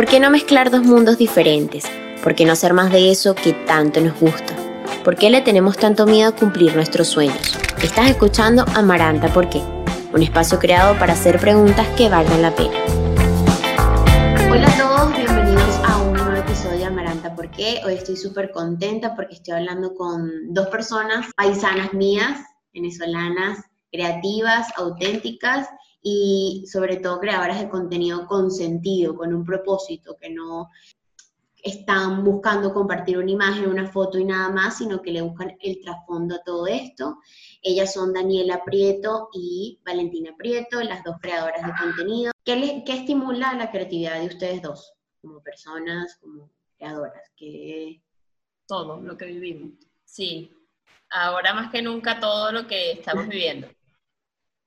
¿Por qué no mezclar dos mundos diferentes? ¿Por qué no hacer más de eso que tanto nos gusta? ¿Por qué le tenemos tanto miedo a cumplir nuestros sueños? Estás escuchando Amaranta ¿Por qué? Un espacio creado para hacer preguntas que valgan la pena. Hola a todos, bienvenidos a un nuevo episodio de Amaranta ¿Por qué? Hoy estoy súper contenta porque estoy hablando con dos personas paisanas mías, venezolanas, creativas, auténticas y sobre todo creadoras de contenido con sentido, con un propósito, que no están buscando compartir una imagen, una foto y nada más, sino que le buscan el trasfondo a todo esto. Ellas son Daniela Prieto y Valentina Prieto, las dos creadoras de contenido. ¿Qué, les, qué estimula la creatividad de ustedes dos, como personas, como creadoras? ¿Qué... Todo lo que vivimos. Sí, ahora más que nunca todo lo que estamos viviendo.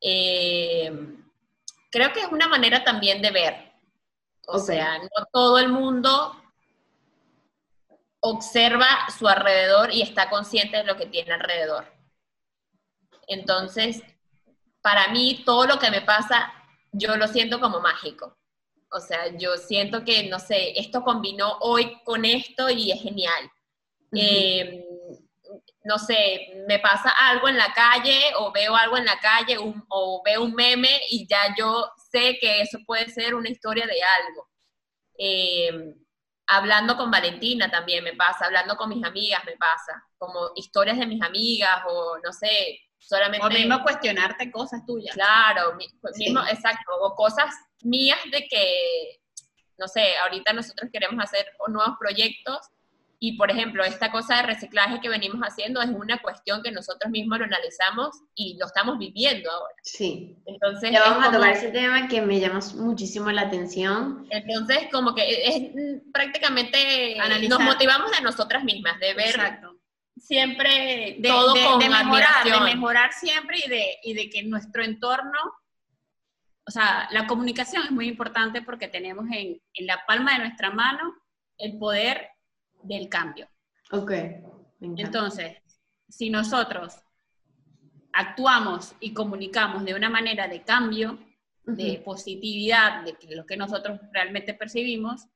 Eh, creo que es una manera también de ver. O sea, no todo el mundo observa su alrededor y está consciente de lo que tiene alrededor. Entonces, para mí, todo lo que me pasa, yo lo siento como mágico. O sea, yo siento que, no sé, esto combinó hoy con esto y es genial no sé, me pasa algo en la calle o veo algo en la calle o veo un meme y ya yo sé que eso puede ser una historia de algo. Em, hablando con Valentina también me pasa, hablando con mis amigas me pasa, como historias de mis amigas o no sé, solamente... O mismo cuestionarte cosas tuyas. Claro, mismo, exacto, o cosas mías de que, no sé, ahorita nosotros queremos hacer nuevos proyectos y por ejemplo, esta cosa de reciclaje que venimos haciendo es una cuestión que nosotros mismos lo analizamos y lo estamos viviendo ahora. Sí. Entonces, ya vamos a tocar ese tema que me llama muchísimo la atención. Entonces, como que es prácticamente nos motivamos de nosotras mismas, de ver siempre de, todo con de mejorar, de mejorar siempre y de, y de que nuestro entorno o sea, la comunicación es muy importante porque tenemos en, en la palma de nuestra mano el poder del cambio. Ok. Entonces, si nosotros actuamos y comunicamos de una manera de cambio, de positividad, de lo que nosotros realmente percibimos,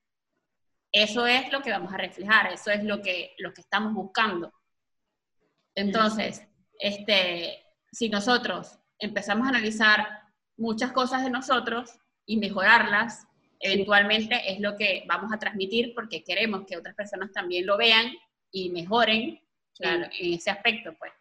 eso es lo que vamos a reflejar, eso es lo que, lo que estamos buscando. Entonces, este, si nosotros empezamos a analizar muchas cosas de nosotros y mejorarlas, eventualmente es lo que vamos a transmitir porque queremos que otras personas también lo vean y mejoren en, ese aspecto, pues.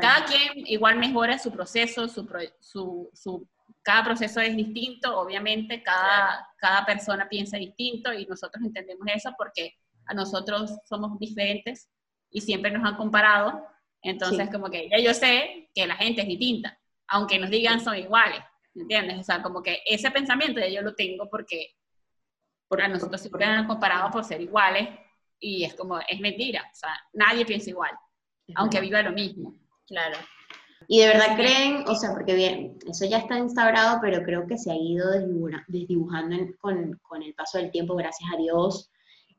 Cada quien igual mejora su proceso, su, su, su, cada proceso es distinto, obviamente, cada, cada persona piensa distinto y nosotros entendemos eso porque a nosotros somos diferentes y siempre nos han comparado, entonces como que ya yo sé que la gente es distinta, aunque nos digan son iguales, ¿entiendes? O sea, como que ese pensamiento ya yo lo tengo porque, porque a nosotros siempre han comparado por ser iguales y es como, es mentira, o sea, nadie piensa igual, aunque viva lo mismo. Claro. Y de verdad creen, o sea, porque bien, eso ya está instaurado, pero creo que se ha ido desdibujando con, con, el paso del tiempo, gracias a Dios,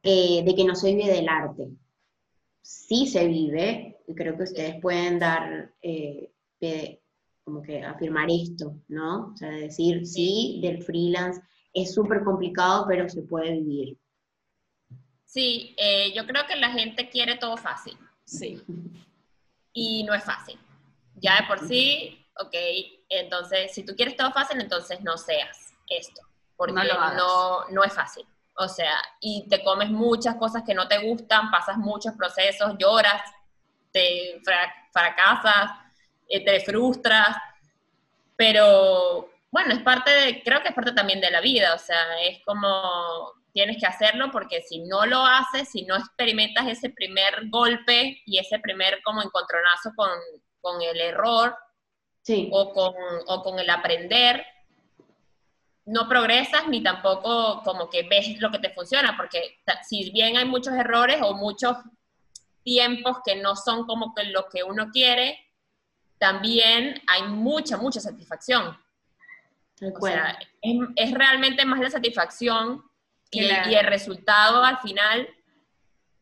eh, de que no se vive del arte. Sí se vive, y creo que ustedes pueden dar eh, como que afirmar esto, ¿no? O sea, decir, sí, del freelance es súper complicado, pero se puede vivir. Sí, eh, yo creo que la gente quiere todo fácil, sí. Y no es fácil. Ya de por sí, ok, entonces, si tú quieres todo fácil, entonces no seas esto, porque no, no, no es fácil. O sea, y te comes muchas cosas que no te gustan, pasas muchos procesos, lloras, te fracasas, te frustras, pero bueno, es parte de, creo que es parte también de la vida, o sea, es como tienes que hacerlo porque si no lo haces, si no experimentas ese primer golpe y ese primer como encontronazo con, con el error o, con, o con el aprender, no progresas ni tampoco como que ves lo que te funciona, porque si bien hay muchos errores o muchos tiempos que no son como que lo que uno quiere, también hay mucha, mucha satisfacción. O sea, es, realmente más la satisfacción y, el resultado al final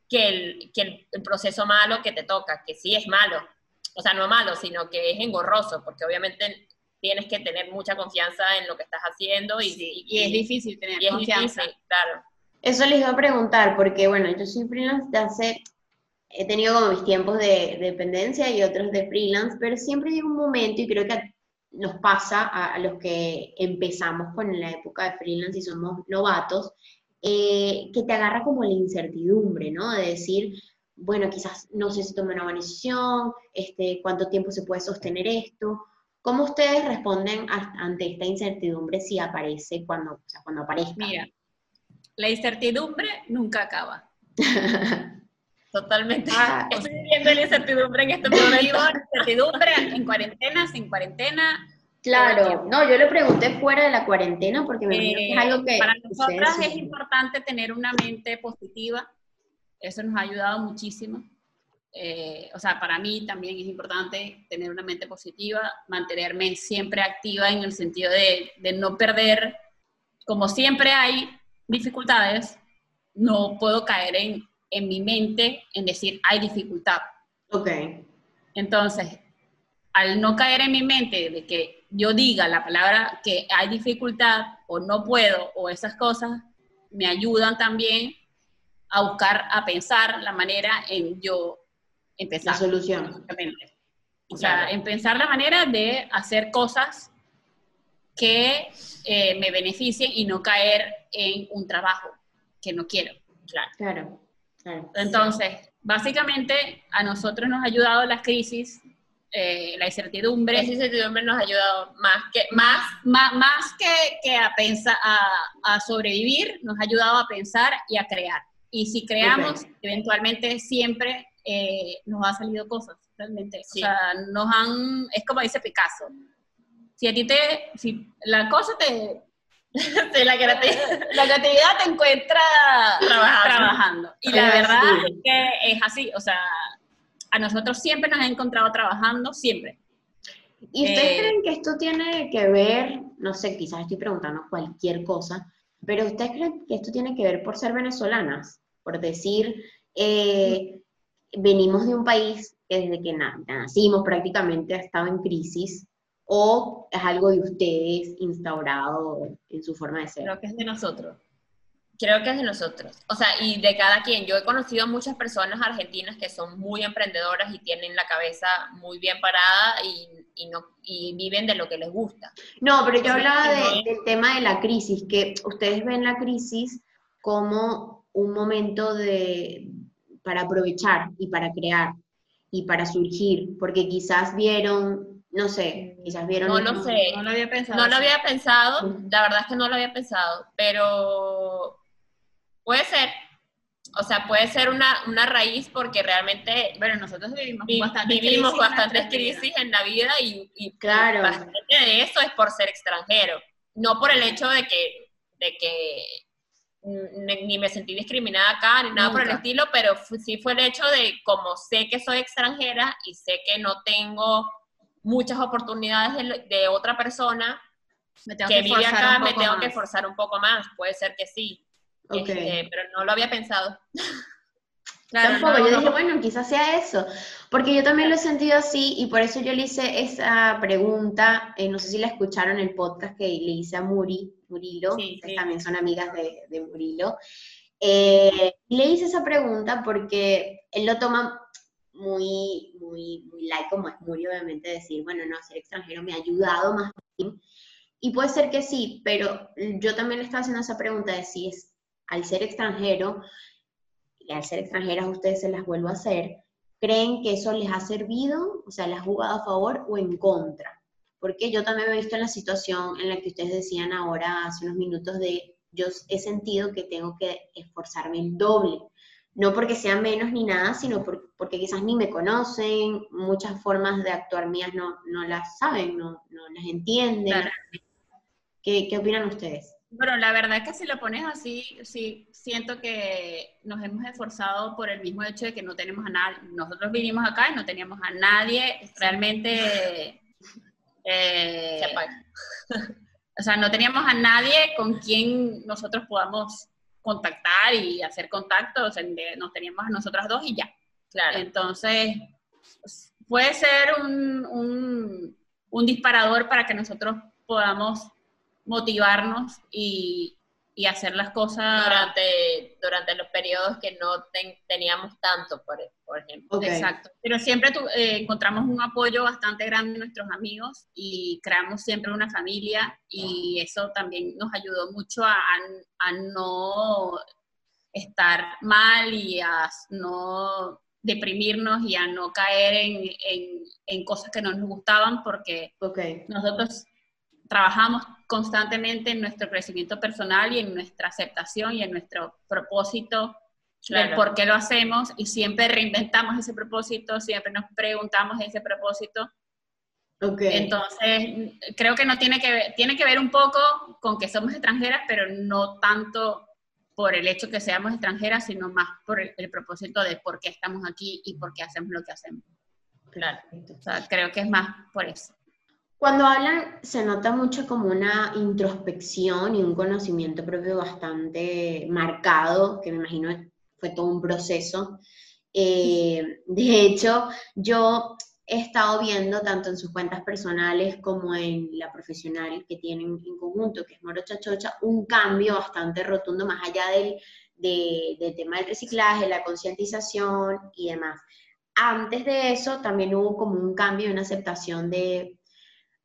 que, el, que el, proceso malo que te toca, que sí es malo. O sea, no malo, sino que es engorroso, porque obviamente tienes que tener mucha confianza en lo que estás haciendo y, y, es difícil tener confianza. claro. Eso les iba a preguntar, porque bueno, yo soy freelance de hace, he tenido como mis tiempos de, dependencia y otros de freelance, pero siempre llega un momento, y creo que nos pasa a, los que empezamos con la época de freelance y somos novatos, eh, que te agarra como la incertidumbre, ¿no? De decir, bueno, quizás no sé si tomé una buena decisión, este, cuánto tiempo se puede sostener esto. ¿Cómo ustedes responden ante esta incertidumbre si aparece cuando, o sea, cuando aparezca? Mira, la incertidumbre nunca acaba. Totalmente. Ah, Estoy viviendo la incertidumbre en este momento. incertidumbre en cuarentena, sin cuarentena. Claro, no, yo le pregunté fuera de la cuarentena porque me eh, es algo que... Para nosotras es importante tener una mente positiva. Eso nos ha ayudado muchísimo. Eh, o sea, para mí también es importante tener una mente positiva, mantenerme siempre activa en el sentido de, de no perder, como siempre hay dificultades, no puedo caer en, en mi mente en decir, hay dificultad. Ok. Entonces, al no caer en mi mente de que yo diga la palabra que hay dificultad o no puedo o esas cosas, me ayudan también a buscar, a pensar la manera en yo empezar. La solución. O sea, en pensar la manera de hacer cosas que eh, me beneficien y no caer en un trabajo que no quiero. Claro. claro, Entonces, básicamente a nosotros nos ha ayudado la crisis, eh, la incertidumbre. Esa incertidumbre nos ha ayudado más que, más, más, más que, que, a, pensar, a, sobrevivir, nos ha ayudado a pensar y a crear. Y si creamos, eventualmente siempre eh, nos ha salido cosas, realmente. O sea, nos han, es como dice Picasso, si a ti te, si la cosa te, la, creatividad. la creatividad te encuentra trabajando. Y la verdad es que es así, o sea, a nosotros siempre nos ha encontrado trabajando, siempre. ¿Y ustedes eh, creen que esto tiene que ver, no sé, quizás estoy preguntando cualquier cosa, pero ustedes creen que esto tiene que ver por ser venezolanas? Por decir, eh, venimos de un país que desde que nacimos prácticamente ha estado en crisis, o es algo de ustedes instaurado en su forma de ser? Creo que es de nosotros. Creo que es de nosotros. O sea, y de cada quien. Yo he conocido a muchas personas argentinas que son muy emprendedoras y tienen la cabeza muy bien parada y, y no, y viven de lo que les gusta. No, pero yo hablaba del tema de la crisis, que ustedes ven la crisis como un momento de, para aprovechar y para crear y para surgir, porque quizás vieron no sé, quizás vieron. No lo sé. No lo había pensado. No lo había pensado, la verdad es que no lo había pensado, pero puede ser. O sea, puede ser una, una raíz porque realmente, bueno, nosotros vivimos, bastantes vivimos bastantes crisis en la vida y, y claro. bastante de eso es por ser extranjero, no por el hecho de que, de que ni me sentí discriminada acá, ni nada por el estilo, pero sí fue el hecho de como sé que soy extranjera y sé que no tengo muchas oportunidades de, otra persona que, vive acá, me tengo que esforzar un poco más. Puede ser que sí, este, pero no lo había pensado. Claro, Tampoco, yo dije, bueno, quizás sea eso, porque yo también lo he sentido así y por eso yo le hice esa pregunta, eh, no sé si la escucharon en el podcast que le hice a Muri, Murilo, que también son amigas de, Murilo, eh, le hice esa pregunta porque él lo toma muy, muy, muy like, como es muy obviamente decir, bueno, no, ser extranjero me ha ayudado más. Y puede ser que sí, pero yo también le estaba haciendo esa pregunta de si es al ser extranjero, y al ser extranjeras ustedes se las vuelvo a hacer, ¿creen que eso les ha servido? O sea, ¿les ha jugado a favor o en contra? Porque yo también me he visto en la situación en la que ustedes decían ahora, hace unos minutos, de yo he sentido que tengo que esforzarme el doble no porque sean menos ni nada, sino porque quizás ni me conocen, muchas formas de actuar mías no, no las saben, no, no las entienden. ¿Qué, ¿Qué, opinan ustedes? Bueno, la verdad es que si lo pones así, sí, siento que nos hemos esforzado por el mismo hecho de que no tenemos a nadie, nosotros vinimos acá y no teníamos a nadie realmente... Eh, o sea, no teníamos a nadie con quien nosotros podamos contactar y hacer contactos, nos teníamos a nosotras dos y ya. Claro. Entonces, puede ser un, un disparador para que nosotros podamos motivarnos y, y hacer las cosas durante, durante los periodos que no teníamos tanto, por, por ejemplo. Exacto. Pero siempre eh, encontramos un apoyo bastante grande en nuestros amigos y creamos siempre una familia y eso también nos ayudó mucho a, a no estar mal y a no deprimirnos y a no caer en, en, en cosas que no nos gustaban porque nosotros trabajamos constantemente en nuestro crecimiento personal y en nuestra aceptación y en nuestro propósito de por qué lo hacemos y siempre reinventamos ese propósito, siempre nos preguntamos ese propósito. Okay. Entonces, creo que no tiene que ver, tiene que ver un poco con que somos extranjeras, pero no tanto por el hecho que seamos extranjeras, sino más por el, el propósito de por qué estamos aquí y por qué hacemos lo que hacemos. Claro. O sea, creo que es más por eso. Cuando hablan se nota mucho como una introspección y un conocimiento propio bastante marcado, que me imagino fue todo un proceso. Eh, de hecho, yo he estado viendo tanto en sus cuentas personales como en la profesional que tienen en conjunto, que es Moro Chachocha, un cambio bastante rotundo más allá del, del tema del reciclaje, la concientización y demás. Antes de eso también hubo como un cambio, una aceptación de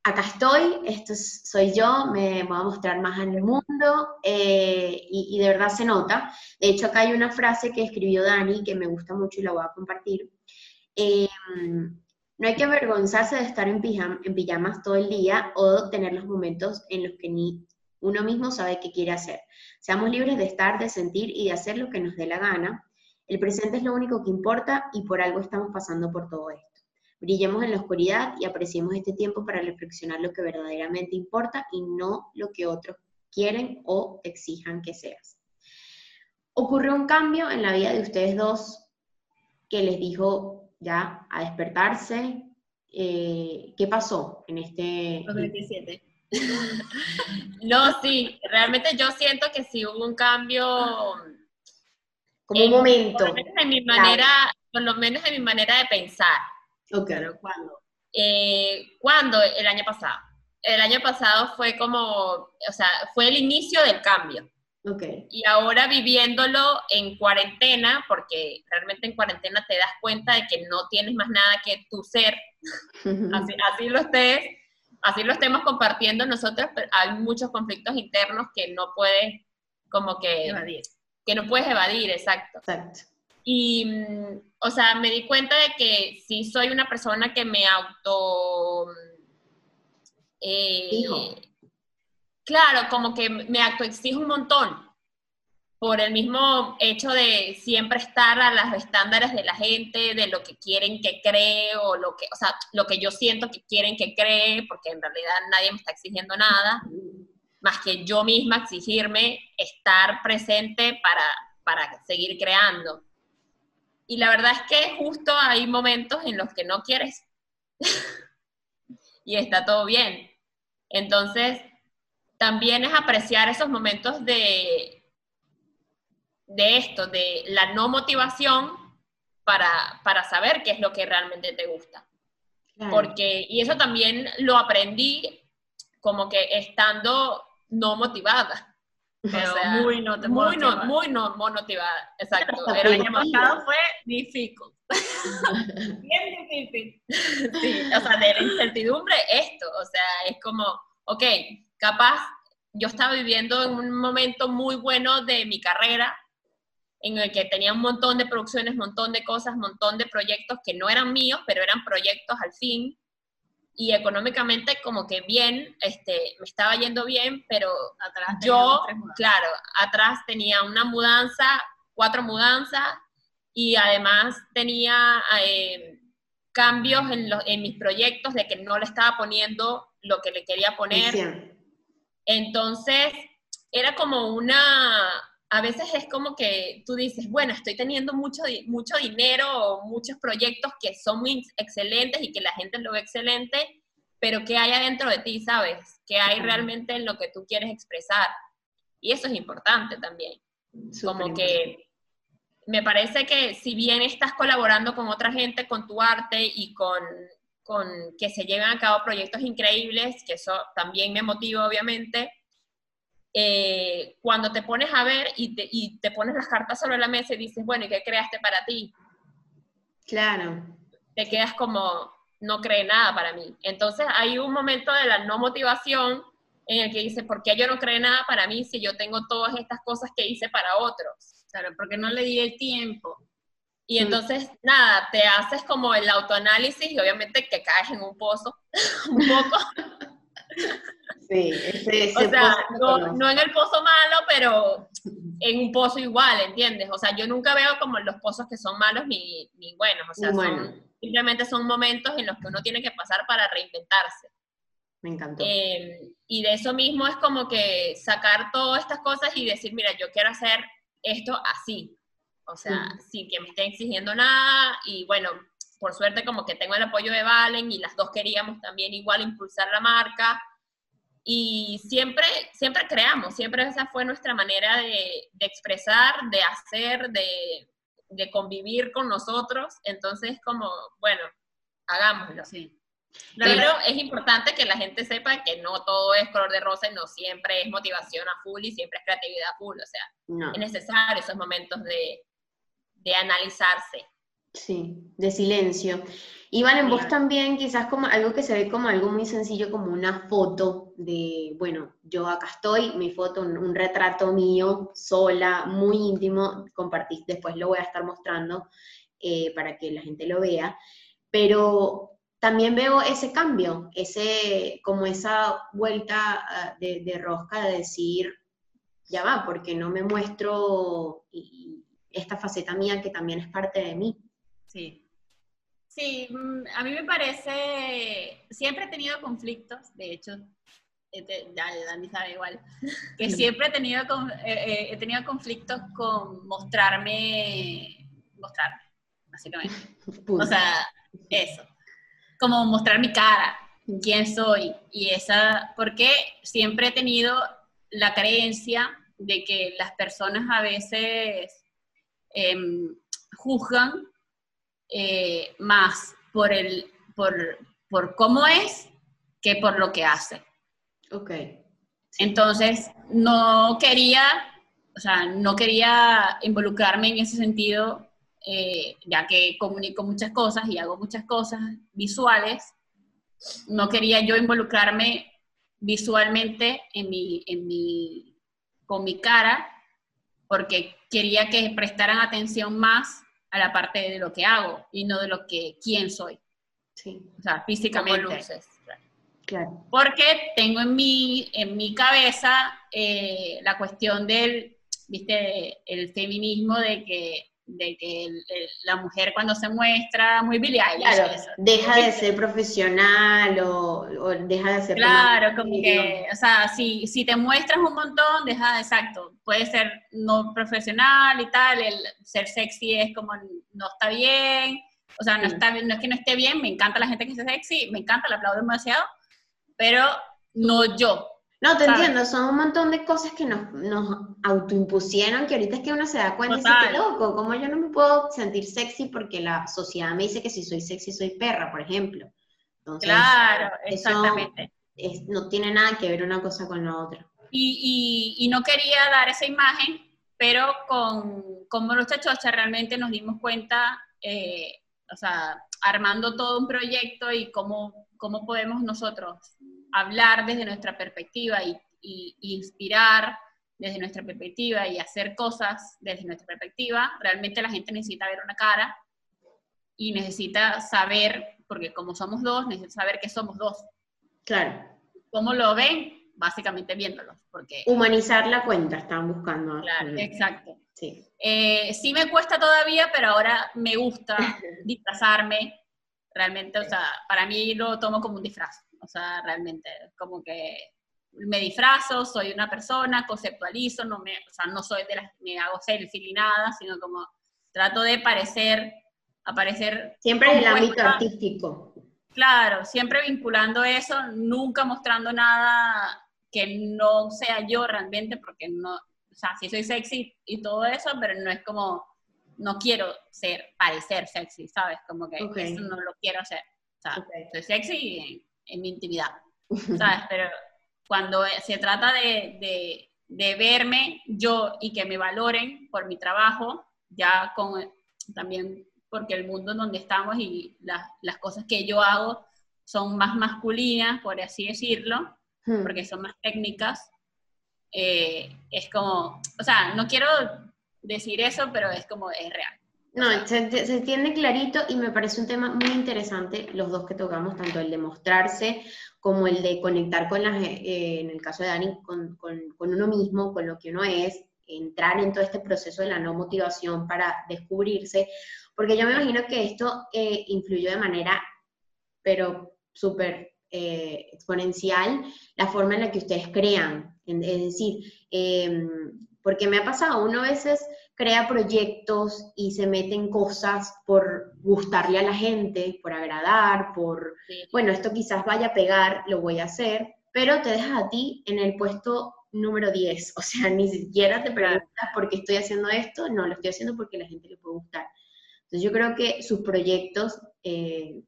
acá estoy, esto soy yo, me voy a mostrar más en el mundo eh, y, de verdad se nota. De hecho, acá hay una frase que escribió Dani que me gusta mucho y la voy a compartir. Em, no hay que avergonzarse de estar en, en pijamas todo el día o tener los momentos en los que ni uno mismo sabe qué quiere hacer. Seamos libres de estar, de sentir y de hacer lo que nos dé la gana. El presente es lo único que importa y por algo estamos pasando por todo esto. Brillemos en la oscuridad y apreciemos este tiempo para reflexionar lo que verdaderamente importa y no lo que otros quieren o exijan que seas. Ocurrió un cambio en la vida de ustedes dos que les dijo ya a despertarse. Eh, ¿Qué pasó en este... 2017. no, sí, realmente yo siento que sí hubo un cambio. Como un momento. Por lo menos en mi manera, por lo menos en mi manera de pensar. Ok. ¿cuándo? Eh, ¿Cuándo? El año pasado. El año pasado fue como, o sea, fue el inicio del cambio. Okay. Y ahora viviéndolo en cuarentena, porque realmente en cuarentena te das cuenta de que no tienes más nada que tu ser, así, así, lo estés, así lo estemos compartiendo nosotros, pero hay muchos conflictos internos que no puedes como que evadir. Que no puedes evadir, exacto. Exacto. Y, mm, o sea, me di cuenta de que sí soy una persona que me auto... Eh, claro, como que me autoexijo un montón por el mismo hecho de siempre estar a los estándares de la gente, de lo que quieren que cree o lo que, o sea, lo que yo siento que quieren que cree, porque en realidad nadie me está exigiendo nada, más que yo misma exigirme estar presente para, para seguir creando. Y la verdad es que justo hay momentos en los que no quieres. y está todo bien. Entonces, también es apreciar esos momentos de, de esto, de la no motivación para, para saber qué es lo que realmente te gusta. Porque, y eso también lo aprendí como que estando no motivada. Pero muy no muy no, muy no motivada, exacto. El año pasado fue difícil. Bien difícil. Sí, o sea, de la incertidumbre esto, o sea, es como, ok, capaz yo estaba viviendo en un momento muy bueno de mi carrera, en el que tenía un montón de producciones, un montón de cosas, un montón de proyectos que no eran míos, pero eran proyectos al fin, y económicamente como que bien, este, me estaba yendo bien, pero atrás yo, claro, atrás tenía una mudanza, cuatro mudanzas, y además tenía eh, cambios en, los, en mis proyectos de que no le estaba poniendo lo que le quería poner. Entonces, era como una, a veces es como que tú dices, bueno, estoy teniendo mucho, mucho dinero muchos proyectos que son muy excelentes y que la gente lo ve excelente, pero ¿qué hay adentro de ti, sabes? ¿Qué hay realmente en lo que tú quieres expresar? Y eso es importante también. como que me parece que si bien estás colaborando con otra gente, con tu arte y con, con que se lleven a cabo proyectos increíbles, que eso también me motiva obviamente, eh, cuando te pones a ver y te, y te, pones las cartas sobre la mesa y dices, bueno, ¿y qué creaste para ti? Claro. Te quedas como, no cree nada para mí. Entonces hay un momento de la no motivación en el que dices, ¿por qué yo no creo nada para mí si yo tengo todas estas cosas que hice para otros? Claro, porque no le di el tiempo. Y mm. entonces, nada, te haces como el autoanálisis y obviamente que caes en un pozo un poco. Sí, ese, o sea, no, en el pozo malo, pero en un pozo igual, ¿entiendes? O sea, yo nunca veo como los pozos que son malos ni, ni buenos, o sea, simplemente son momentos en los que uno tiene que pasar para reinventarse. Me encantó. Em, y de eso mismo es como que sacar todas estas cosas y decir, mira, yo quiero hacer esto así. O sea, sin que me esté exigiendo nada. Y bueno, por suerte como que tengo el apoyo de Valen y las dos queríamos también igual impulsar la marca y siempre, siempre creamos, siempre esa fue nuestra manera de, expresar, de hacer, de, convivir con nosotros. Entonces, como, bueno, hagámoslo. Sí. Pero es importante que la gente sepa que no todo es color de rosa y no siempre es motivación a full y siempre es creatividad a full. O sea, es necesario esos momentos de, de analizarse. Sí, de silencio. Y en vos también quizás como algo que se ve como algo muy sencillo, como una foto de, bueno, yo acá estoy, mi foto, un, retrato mío, sola, muy íntimo, compartís, después lo voy a estar mostrando eh, para que la gente lo vea, pero también veo ese cambio, ese, como esa vuelta ah, de, rosca de decir, ya va, porque no me muestro esta faceta mía que también es parte de mí. Sí. Sí, mm, a mí me parece, siempre he tenido conflictos, de hecho, este, ya Dani sabe igual, que siempre he tenido, eh, eh, he tenido conflictos con mostrarme, mostrarme, básicamente. O sea, eso, como mostrar mi cara, quién soy, y esa, porque siempre he tenido la creencia de que las personas a veces em, juzgan eh, más por, el, por, por cómo es que por lo que hace. Ok. Entonces, no quería, o sea, no quería involucrarme en ese sentido, eh, ya que comunico muchas cosas y hago muchas cosas visuales, no quería yo involucrarme visualmente en mi, en mi, con mi cara, porque quería que prestaran atención más a la parte de lo que hago y no de lo que quién soy. Sí. O sea, físicamente. Luces, claro. Porque tengo en mi, en mi cabeza eh, la cuestión del, viste, el feminismo de que de que la mujer cuando se muestra muy Billie claro, deja de ser profesional o, deja de ser claro como que o sea si, si te muestras un montón deja exacto puede ser no profesional y tal el ser sexy es como no está bien o sea no está no es que no esté bien me encanta la gente que es sexy me encanta la aplaudo demasiado pero no yo no, te entiendo, son un montón de cosas que nos, nos autoimpusieron que ahorita es que uno se da cuenta y dice, qué loco, ¿cómo yo no me puedo sentir sexy porque la sociedad me dice que si soy sexy soy perra, por ejemplo? claro, exactamente. no tiene nada que ver una cosa con la otra. Y, y, y no quería dar esa imagen, pero con, con Morucha Chocha realmente nos dimos cuenta, eh, o sea, armando todo un proyecto y cómo, cómo podemos nosotros hablar desde nuestra perspectiva y, inspirar desde nuestra perspectiva y hacer cosas desde nuestra perspectiva, realmente la gente necesita ver una cara y necesita saber, porque como somos dos, necesita saber que somos dos. Claro. ¿Cómo lo ven? Básicamente viéndolos. Porque, Humanizar la cuenta, están buscando. Claro, exacto. Sí. Eh, sí me cuesta todavía, pero ahora me gusta disfrazarme. Realmente, o sea, para mí lo tomo como un disfraz. O sea, realmente, como que me disfrazo, soy una persona, conceptualizo, no me, o sea, no soy de las me hago selfie ni nada, sino como trato de parecer, aparecer... Siempre en el ámbito artístico. Claro, siempre vinculando eso, nunca mostrando nada que no sea yo realmente, porque no, o sea, sí soy sexy y todo eso, pero no es como, no quiero ser, parecer sexy, ¿sabes? Como que eso no lo quiero hacer. O sea, soy sexy en, mi intimidad, ¿sabes? Pero cuando se trata de, de, verme yo y que me valoren por mi trabajo, ya con también porque el mundo en donde estamos y las, las cosas que yo hago son más masculinas, por así decirlo, hmm. porque son más técnicas, eh, es como, o sea, no quiero decir eso, pero es como, es real. No, se, se, entiende clarito y me parece un tema muy interesante los dos que tocamos, tanto el de mostrarse como el de conectar con las, eh, en el caso de Dani, con, con, con, uno mismo, con lo que uno es, entrar en todo este proceso de la no motivación para descubrirse, porque yo me imagino que esto eh, influyó de manera, pero súper eh, exponencial, la forma en la que ustedes crean. Es decir, eh, porque me ha pasado, uno a veces crea proyectos y se mete en cosas por gustarle a la gente, por agradar, por, bueno, esto quizás vaya a pegar, lo voy a hacer, pero te dejas a ti en el puesto número 10, o sea, ni siquiera te preguntas por qué estoy haciendo esto, no, lo estoy haciendo porque a la gente le puede gustar. Entonces yo creo que sus proyectos eh,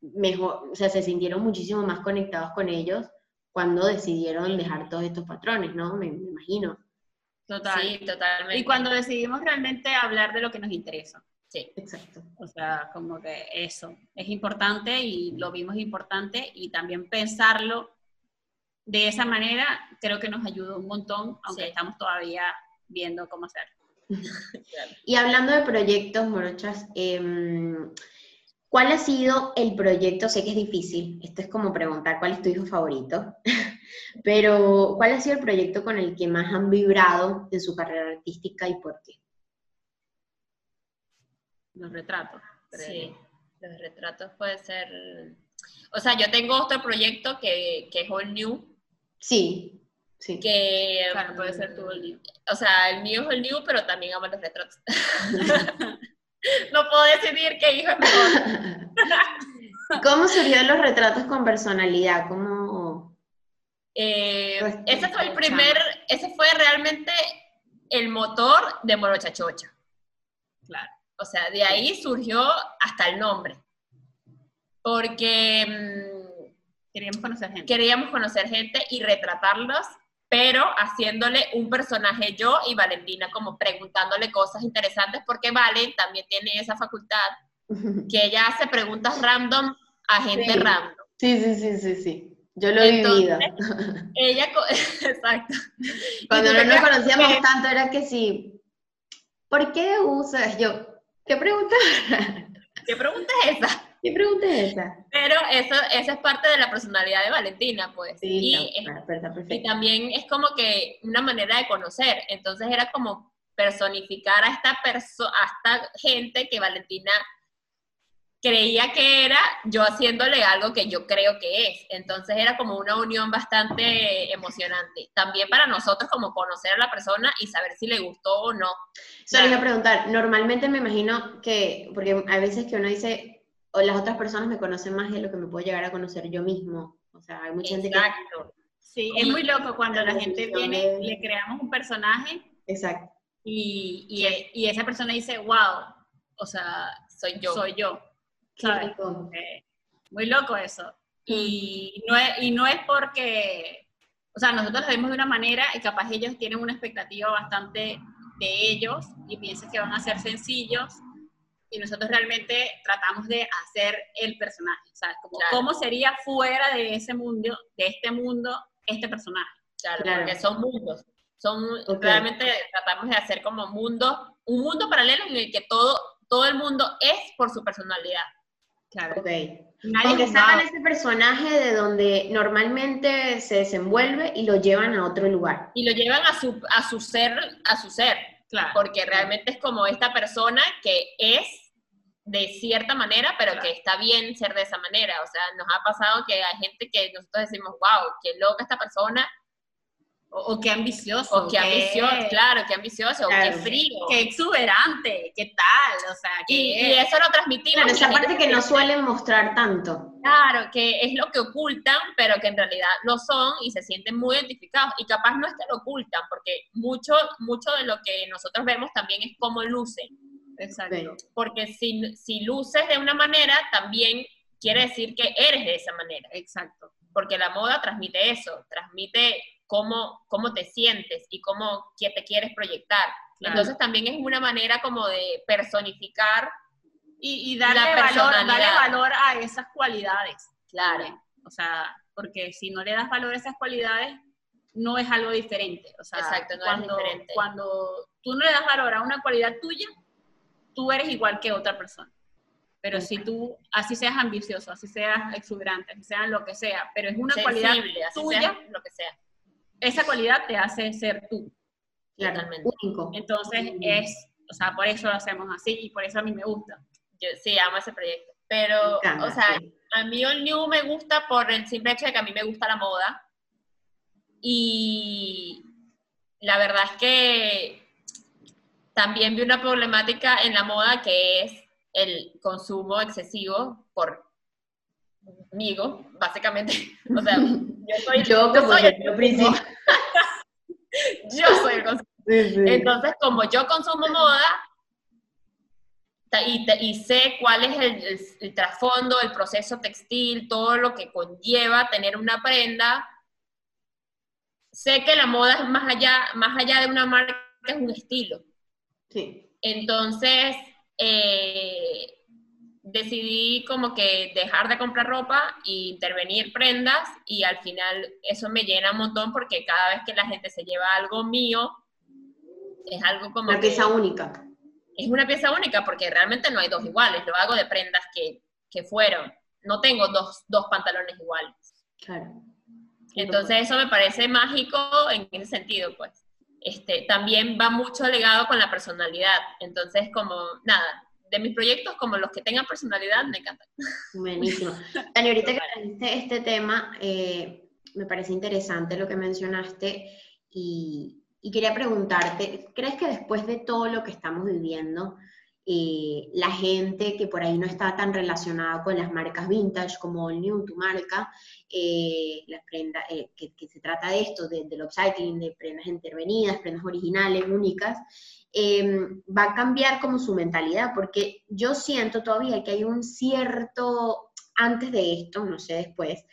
mejor, o sea, se sintieron muchísimo más conectados con ellos cuando decidieron dejar todos estos patrones, ¿no? Me, imagino. Total. Sí, totalmente. Y cuando decidimos realmente hablar de lo que nos interesa. Sí, exacto. O sea, como que eso es importante y lo vimos importante y también pensarlo de esa manera creo que nos ayudó un montón, aunque estamos todavía viendo cómo hacerlo. y hablando de proyectos, Morochas, eh, ¿Cuál ha sido el proyecto? Sé que es difícil, esto es como preguntar cuál es tu hijo favorito, pero ¿cuál ha sido el proyecto con el que más han vibrado en su carrera artística y por qué? Los retratos. Sí, los retratos puede ser... O sea, yo tengo otro proyecto que, que es All New. Sí, sí. Que, claro, puede ser tu All New. O sea, el mío es All New, pero también amo los retratos. no puedo decidir qué hijo es mejor. ¿Cómo surgieron los retratos con personalidad? ¿Cómo... Eh, ese fue el primer, ese fue realmente el motor de Morocha Chocha. Claro. O sea, de ahí surgió hasta el nombre. Porque mm, queríamos conocer gente. Queríamos conocer gente y retratarlos pero haciéndole un personaje yo y Valentina como preguntándole cosas interesantes, porque Valen también tiene esa facultad que ella hace preguntas random a gente random. Sí, sí, sí, sí, sí. Yo lo he vivido. Ella, exacto. Cuando no nos conocíamos tanto era que sí, ¿por qué usas? Yo, ¿qué pregunta? ¿Qué pregunta es esa? ¿Qué pregunta es esa? Pero eso, esa es parte de la personalidad de Valentina, pues. Sí, y, y también es como que una manera de conocer. Entonces era como personificar a esta, perso a esta gente que Valentina creía que era yo haciéndole algo que yo creo que es. Entonces era como una unión bastante emocionante. También para nosotros como conocer a la persona y saber si le gustó o no. Solo iba a preguntar, normalmente me imagino que, porque hay veces que uno dice, o las otras personas me conocen más de lo que me puedo llegar a conocer yo mismo. O sea, hay mucha gente que... Sí, es muy loco cuando la gente viene, le creamos un personaje. Exacto. Y, y, y, esa persona dice, wow, o sea, soy yo. Soy yo. Muy loco eso. Y no, es, y no es porque, o sea, nosotros lo vemos de una manera y capaz ellos tienen una expectativa bastante de ellos y piensan que van a ser sencillos y nosotros realmente tratamos de hacer el personaje, ¿sabes? Como, ¿Cómo sería fuera de ese mundo, de este mundo, este personaje? Claro, porque son mundos. Son, Realmente tratamos de hacer como mundo, un mundo paralelo en el que todo, todo el mundo es por su personalidad. Claro. Ok. Nadie sacan ese personaje de donde normalmente se desenvuelve y lo llevan a otro lugar. Y lo llevan a su, a su ser, a su ser. Claro. Porque realmente es como esta persona que es de cierta manera, pero que está bien ser de esa manera. O sea, nos ha pasado que hay gente que nosotros decimos, wow, qué loca esta persona. O, qué ambicioso. O qué ambicioso, claro, qué ambicioso, o qué frío. Qué exuberante, qué tal, o sea. y, eso lo transmitimos. Claro, esa parte que no suelen mostrar tanto. Claro, que es lo que ocultan, pero que en realidad lo son y se sienten muy identificados. Y capaz no es que lo ocultan, porque mucho, mucho de lo que nosotros vemos también es cómo lucen. Exacto. Porque si, si luces de una manera, también quiere decir que eres de esa manera. Exacto. Porque la moda transmite eso, transmite cómo, cómo te sientes y cómo te quieres proyectar. Entonces también es una manera como de personificar y, darle, valor, darle valor a esas cualidades. Claro. O sea, porque si no le das valor a esas cualidades, no es algo diferente. O sea, Exacto, no cuando, es diferente. Cuando tú no le das valor a una cualidad tuya, tú eres igual que otra persona. Pero si tú, así seas ambicioso, así seas exuberante, así seas lo que sea, pero es una cualidad tuya, lo que sea. Esa cualidad te hace ser tú. Totalmente. Único. Entonces es, o sea, por eso lo hacemos así y por eso a mí me gusta. Yo sí amo ese proyecto. Pero, o sea, a mí el New me gusta por el simple hecho de que a mí me gusta la moda. Y la verdad es que también vi una problemática en la moda que es el consumo excesivo por amigo, básicamente. O sea, yo soy, yo, yo soy el principio. yo soy el consumo. Entonces, como yo consumo moda y, y sé cuál es el, el, trasfondo, el proceso textil, todo lo que conlleva tener una prenda, sé que la moda es más allá, más allá de una marca, es un estilo. Sí. Entonces, eh, decidí como que dejar de comprar ropa e intervenir prendas y al final eso me llena un montón porque cada vez que la gente se lleva algo mío, es algo como... Una pieza única. Es una pieza única porque realmente no hay dos iguales, lo hago de prendas que, que fueron. No tengo dos, dos pantalones iguales. Claro. Entonces eso me parece mágico en ese sentido, pues. Este, también va mucho legado con la personalidad. Entonces, como, nada, de mis proyectos, como los que tengan personalidad, me encantan. Buenísimo. Dani, ahorita que trajiste este tema, eh, me parece interesante lo que mencionaste y, y, quería preguntarte, ¿crees que después de todo lo que estamos viviendo, eh, la gente que por ahí no está tan relacionada con las marcas vintage como el New, tu marca, eh, las prendas, eh, que, se trata de esto, de, del upcycling, de prendas intervenidas, prendas originales, únicas, em, va a cambiar como su mentalidad, porque yo siento todavía que hay un cierto, antes de esto, no sé después,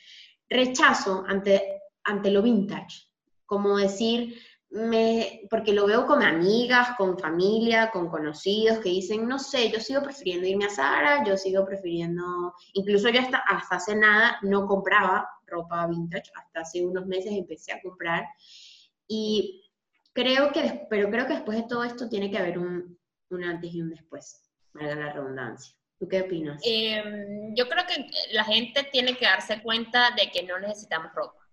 rechazo ante, ante lo vintage, como decir, me, porque lo veo con amigas, con familia, con conocidos que dicen, no sé, yo sigo prefiriendo irme a Zara, yo sigo prefiriendo, incluso yo hasta, hasta hace nada no compraba ropa vintage, hasta hace unos meses empecé a comprar y creo que, pero creo que después de todo esto tiene que haber un, un antes y un después, valga la redundancia. ¿Tú qué opinas? Em, yo creo que la gente tiene que darse cuenta de que no necesitamos ropa,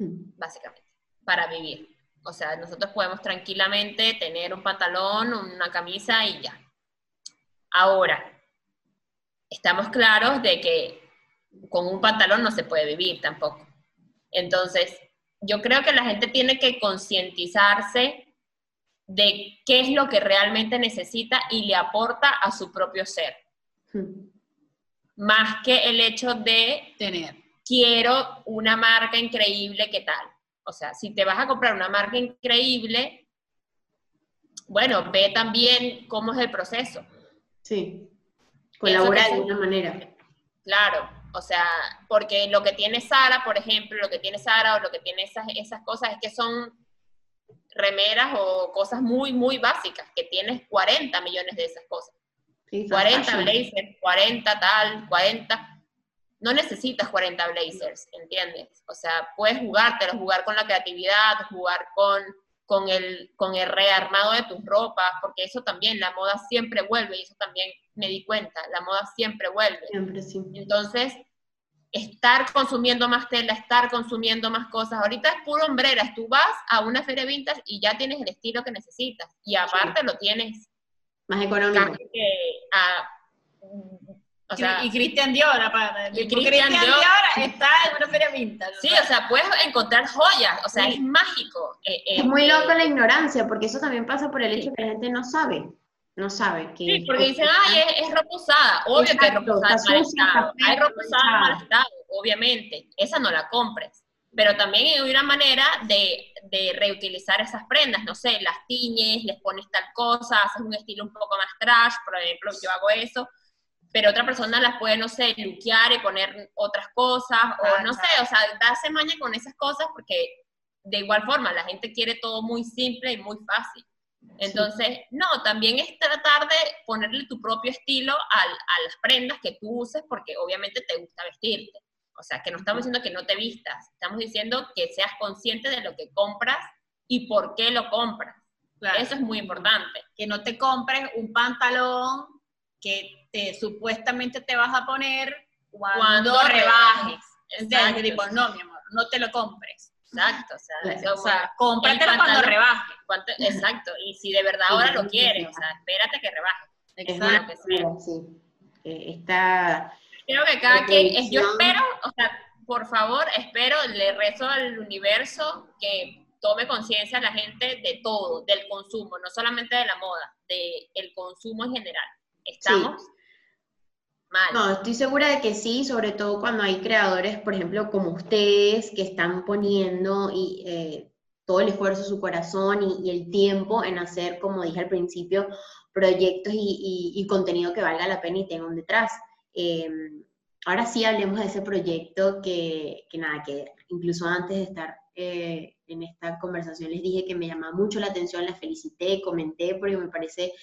hmm. básicamente, para vivir o sea, nosotros podemos tranquilamente tener un pantalón, una camisa y ya. Ahora, estamos claros de que con un pantalón no se puede vivir tampoco. Entonces, yo creo que la gente tiene que concientizarse de qué es lo que realmente necesita y le aporta a su propio ser. Hmm. Más que el hecho de tener, quiero una marca increíble, ¿qué tal? O sea, si te vas a comprar una marca increíble, bueno, ve también cómo es el proceso. Sí, colabora de alguna manera. Claro, o sea, porque lo que tiene Sara, por ejemplo, lo que tiene Sara o lo que tiene esas, esas cosas es que son remeras o cosas muy, muy básicas, que tienes 40 millones de esas cosas. 40 blazers, 40 tal, 40 no necesitas 40 blazers, ¿entiendes? O sea, puedes jugártelo, jugar con la creatividad, jugar con, con, el, con el rearmado de tus ropas, porque eso también, la moda siempre vuelve, y eso también me di cuenta, la moda siempre vuelve. Siempre, sí. Entonces, estar consumiendo más tela, estar consumiendo más cosas. Ahorita es puro hombreras. Tú vas a una feria vintage y ya tienes el estilo que necesitas. Y aparte lo tienes. Más económico. a, y Cristian Dior, Y Cristian Dior, está en una feria vintage. Sí, o sea, puedes encontrar joyas, o sea, es mágico. Eh, eh, es muy loco la ignorancia, porque eso también pasa por el hecho de que la gente no sabe. No sabe que. Sí, porque dicen, ay, es, ropa usada. Obvio que es ropa usada en mal estado. Hay ropa usada en mal estado, obviamente. Esa no la compres. Pero también hay una manera de, de, reutilizar esas prendas, no sé, las tiñes, les pones tal cosa, haces un estilo un poco más trash, por ejemplo, yo hago eso, pero otra persona las puede, no sé, luquear y poner otras cosas, o no sé, o sea, darse maña con esas cosas porque de igual forma la gente quiere todo muy simple y muy fácil. Entonces, no, también es tratar de ponerle tu propio estilo a las prendas que tú uses porque obviamente te gusta vestirte. O sea, que no estamos diciendo que no te vistas, estamos diciendo que seas consciente de lo que compras y por qué lo compras. Eso es muy importante. Que no te compres un pantalón que te, supuestamente te vas a poner cuando, rebajes. Exacto. Tipo, no, mi amor, no te lo compres. Exacto, o sea, o sea cómpratelo cuando rebaje. exacto, y si de verdad ahora lo quieres, o sea, espérate que rebaje. Exacto. Sí. Eh, está... Creo que cada quien, yo espero, o sea, por favor, espero, le rezo al universo que tome conciencia la gente de todo, del consumo, no solamente de la moda, del consumo en general. ¿Estamos? No, estoy segura de que sí, sobre todo cuando hay creadores, por ejemplo, como ustedes, que están poniendo y, eh, todo el esfuerzo, su corazón y, el tiempo en hacer, como dije al principio, proyectos y, contenido que valga la pena y tengan detrás. Em, ahora sí hablemos de ese proyecto que, que nada, que incluso antes de estar eh, en esta conversación les dije que me llamaba mucho la atención, la felicité, comenté, porque me parece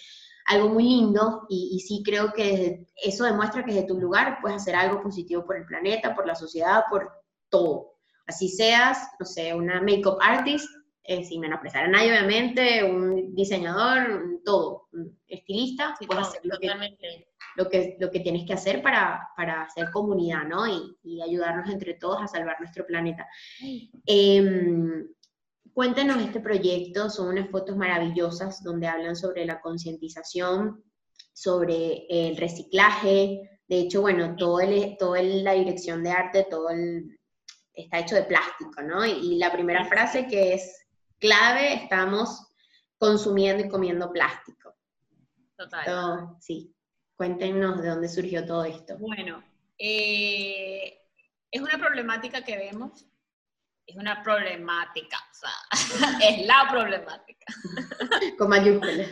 algo muy lindo y, sí creo que eso demuestra que desde tu lugar puedes hacer algo positivo por el planeta, por la sociedad, por todo. Así seas, no sé, una make-up artist, eh, sin menospreciar a nadie, obviamente, un diseñador, todo, un estilista, puedes hacer lo que, lo que, lo que tienes que hacer para, para hacer comunidad, ¿no? Y, y, ayudarnos entre todos a salvar nuestro planeta. Eh, cuéntenos este proyecto, son unas fotos maravillosas donde hablan sobre la concientización, sobre el reciclaje. De hecho, bueno, todo el, toda la dirección de arte, todo el, está hecho de plástico, ¿no? Y, la primera frase que es clave, estamos consumiendo y comiendo plástico. Total. sí. Cuéntenos de dónde surgió todo esto. Bueno, eh, es una problemática que vemos, es una problemática, o sea, es la problemática. Con mayúsculas.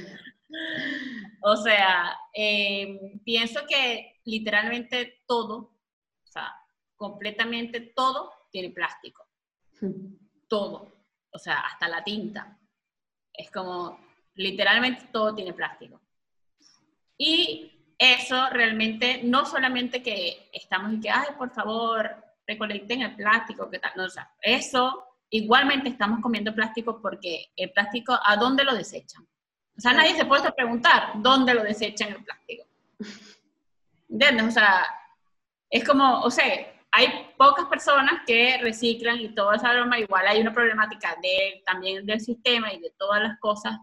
O sea, em, pienso que literalmente todo, o sea, completamente todo tiene plástico. Todo. O sea, hasta la tinta. Es como, literalmente todo tiene plástico. Y eso realmente, no solamente que estamos y que, ay, por favor, recolecten el plástico, que tal, no, o sea, eso igualmente estamos comiendo plástico porque el plástico, ¿a dónde lo desechan? O sea, nadie se puede preguntar dónde lo desechan el plástico. ¿Entiendes? O sea, es como, o sea, hay pocas personas que reciclan y toda esa broma, igual hay una problemática de, también del sistema y de todas las cosas,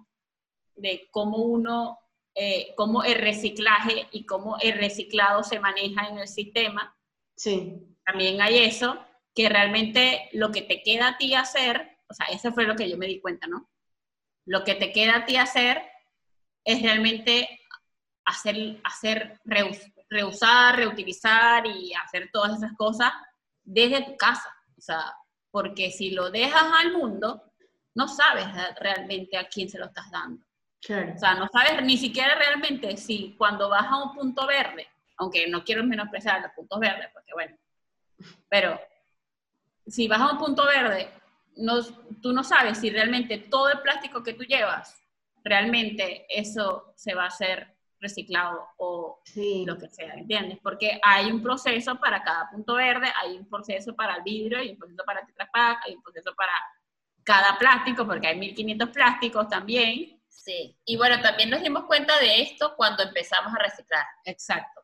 de cómo uno eh, cómo el reciclaje y cómo el reciclado se maneja en el sistema. Sí. También hay eso, que realmente lo que te queda a ti hacer, o sea, eso fue lo que yo me di cuenta, ¿no? Lo que te queda a ti hacer es realmente hacer, hacer reusar, reutilizar y hacer todas esas cosas desde tu casa. O sea, porque si lo dejas al mundo, no sabes realmente a quién se lo estás dando. O sea, no sabes ni siquiera realmente si cuando vas a un punto verde, aunque no quiero menospreciar los puntos verdes, porque bueno, pero si vas a un punto verde, no, tú no sabes si realmente todo el plástico que tú llevas, realmente eso se va a hacer reciclado o lo que sea, ¿entiendes? Porque hay un proceso para cada punto verde, hay un proceso para el vidrio, hay un proceso para Tetra Pak, hay un proceso para cada plástico, porque hay 1500 plásticos también, Sí, y bueno, también nos dimos cuenta de esto cuando empezamos a reciclar. Exacto.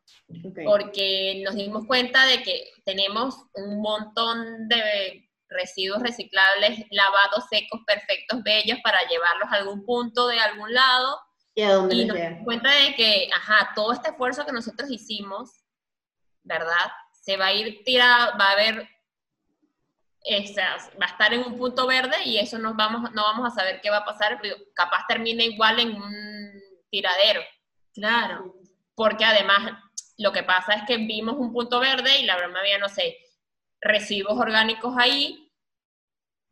Porque nos dimos cuenta de que tenemos un montón de residuos reciclables, lavados, secos, perfectos, bellos, para llevarlos a algún punto de algún lado. Y, a dónde nos dimos cuenta de que, ajá, todo este esfuerzo que nosotros hicimos, ¿verdad? Se va a ir tirado, va a haber va a estar en un punto verde y eso nos vamos, no vamos a saber qué va a pasar, capaz termine igual en un tiradero. Claro. Porque además lo que pasa es que vimos un punto verde y la broma había, no sé, residuos orgánicos ahí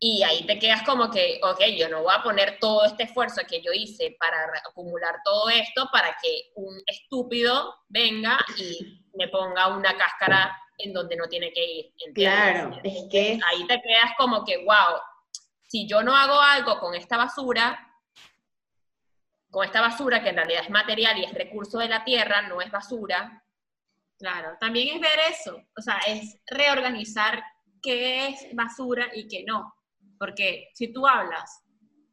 Y ahí te quedas como que, ok, yo no voy a poner todo este esfuerzo que yo hice para acumular todo esto para que un estúpido venga y me ponga una cáscara en donde no tiene que ir. Claro, es que... Ahí te quedas como que, wow, si yo no hago algo con esta basura, con esta basura que en realidad es material y es recurso de la tierra, no es basura. Claro, también es ver eso, o sea, es reorganizar qué es basura y qué no. Porque si tú hablas,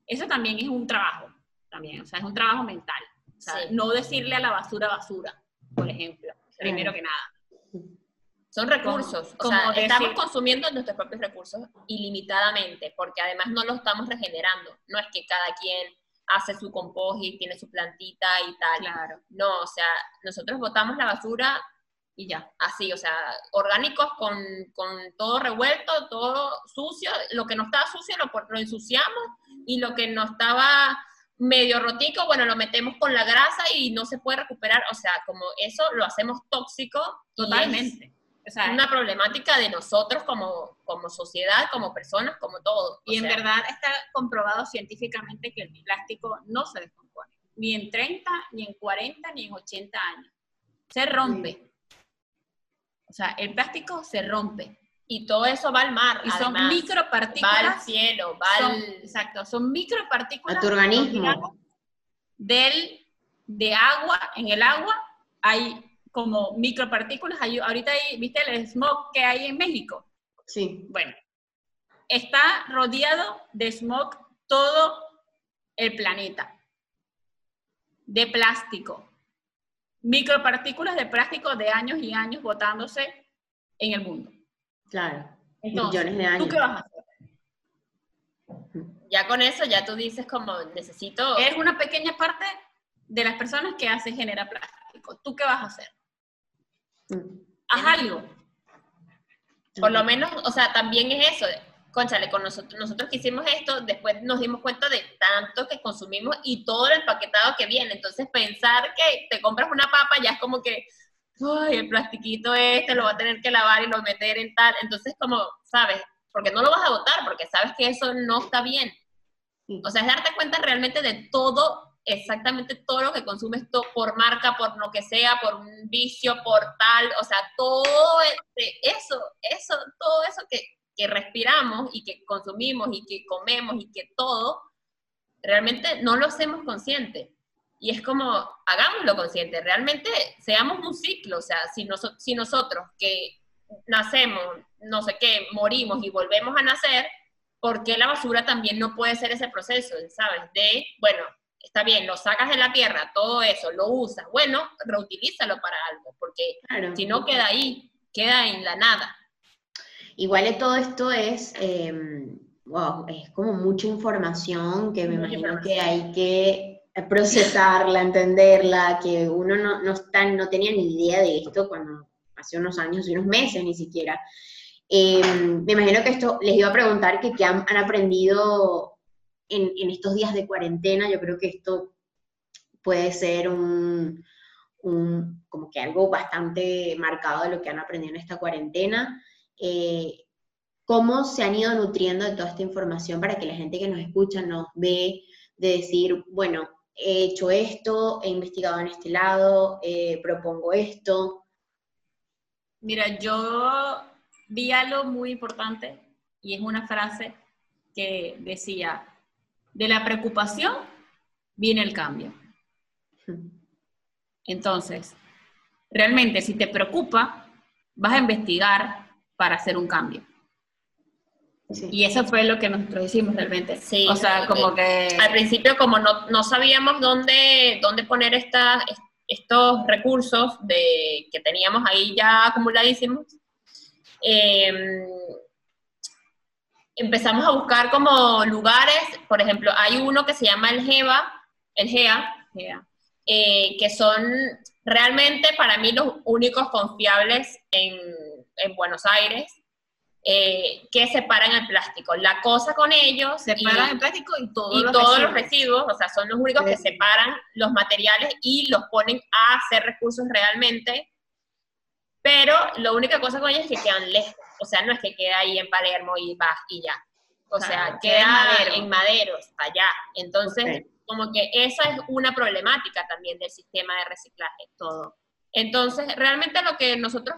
eso también es un trabajo, también, o sea, es un trabajo mental. O sea, no decirle a la basura basura, por ejemplo, primero que nada. Son recursos, o sea, estamos consumiendo nuestros propios recursos ilimitadamente, porque además no los estamos regenerando. No es que cada quien hace su compost y tiene su plantita y tal. Claro. No, o sea, nosotros botamos la basura y ya, así, o sea, orgánicos con, todo revuelto, todo sucio, lo que no estaba sucio lo, lo ensuciamos y lo que no estaba medio rotico, bueno, lo metemos con la grasa y no se puede recuperar, o sea, como eso lo hacemos tóxico totalmente. O sea, es una problemática de nosotros como, como sociedad, como personas, como todo. Y en verdad está comprobado científicamente que el plástico no se descompone, ni en 30, ni en 40, ni en 80 años. Se rompe. O sea, el plástico se rompe. Y todo eso va al mar. Y son micropartículas. Va al cielo, va al... Exacto, son micropartículas. A tu organismo. Del, de agua, en el agua hay como micropartículas. Hay, ahorita hay, ¿viste el smog que hay en México? Sí. Bueno, está rodeado de smog todo el planeta. De plástico micropartículas de plástico de años y años botándose en el mundo. Claro, millones de años. ¿Tú qué vas a hacer? Ya con eso, ya tú dices como necesito... Es una pequeña parte de las personas que hace genera plástico. ¿Tú qué vas a hacer? Haz algo. Por lo menos, o sea, también es eso, conchale, con nosotros, nosotros que hicimos esto, después nos dimos cuenta de tanto que consumimos y todo el empaquetado que viene. Entonces, pensar que te compras una papa ya es como que, ay, el plastiquito este lo va a tener que lavar y lo meter en tal. Entonces, como, ¿sabes? Porque no lo vas a botar, porque sabes que eso no está bien. O sea, es darte cuenta realmente de todo, exactamente todo lo que consumes por marca, por lo que sea, por un vicio, por tal, o sea, todo este, eso, eso, todo eso que, que respiramos y que consumimos y que comemos y que todo, realmente no lo hacemos consciente. Y es como, hagámoslo consciente, realmente seamos un ciclo, o sea, si, si nosotros que nacemos, no sé qué, morimos y volvemos a nacer, ¿por qué la basura también no puede ser ese proceso, ¿sabes? De, bueno, está bien, lo sacas de la tierra, todo eso, lo usas, bueno, reutilízalo para algo, porque si no queda ahí, queda en la nada. Igual todo esto es, em, wow, es como mucha información que me imagino que hay que procesarla, entenderla, que uno no, no, no tenía ni idea de esto cuando hace unos años y unos meses ni siquiera. Em, me imagino que esto les iba a preguntar que qué han, aprendido en, estos días de cuarentena. Yo creo que esto puede ser un, como que algo bastante marcado de lo que han aprendido en esta cuarentena. Eh, cómo se han ido nutriendo de toda esta información para que la gente que nos escucha nos ve, de decir, bueno, he hecho esto, he investigado en este lado, eh, propongo esto. Mira, yo vi algo muy importante y es una frase que decía, de la preocupación viene el cambio. Entonces, realmente si te preocupa, vas a investigar, para hacer un cambio. Y eso fue lo que nosotros hicimos realmente. Sí, o sea, como que... Al principio, como no, no sabíamos dónde, dónde poner esta, estos recursos de, que teníamos ahí ya acumuladísimos, em, empezamos a buscar como lugares, por ejemplo, hay uno que se llama el GEVA, el GEA, eh, que son realmente para mí los únicos confiables en en Buenos Aires, eh, que separan el plástico. La cosa con ellos... Separan el plástico y, todos los residuos, o sea, son los únicos que separan los materiales y los ponen a hacer recursos realmente, pero la única cosa con ellos es que quedan lejos, o sea, no es que queda ahí en Palermo y vas y ya. O sea, queda en maderos, allá. Entonces, como que esa es una problemática también del sistema de reciclaje. Todo. Entonces, realmente lo que nosotros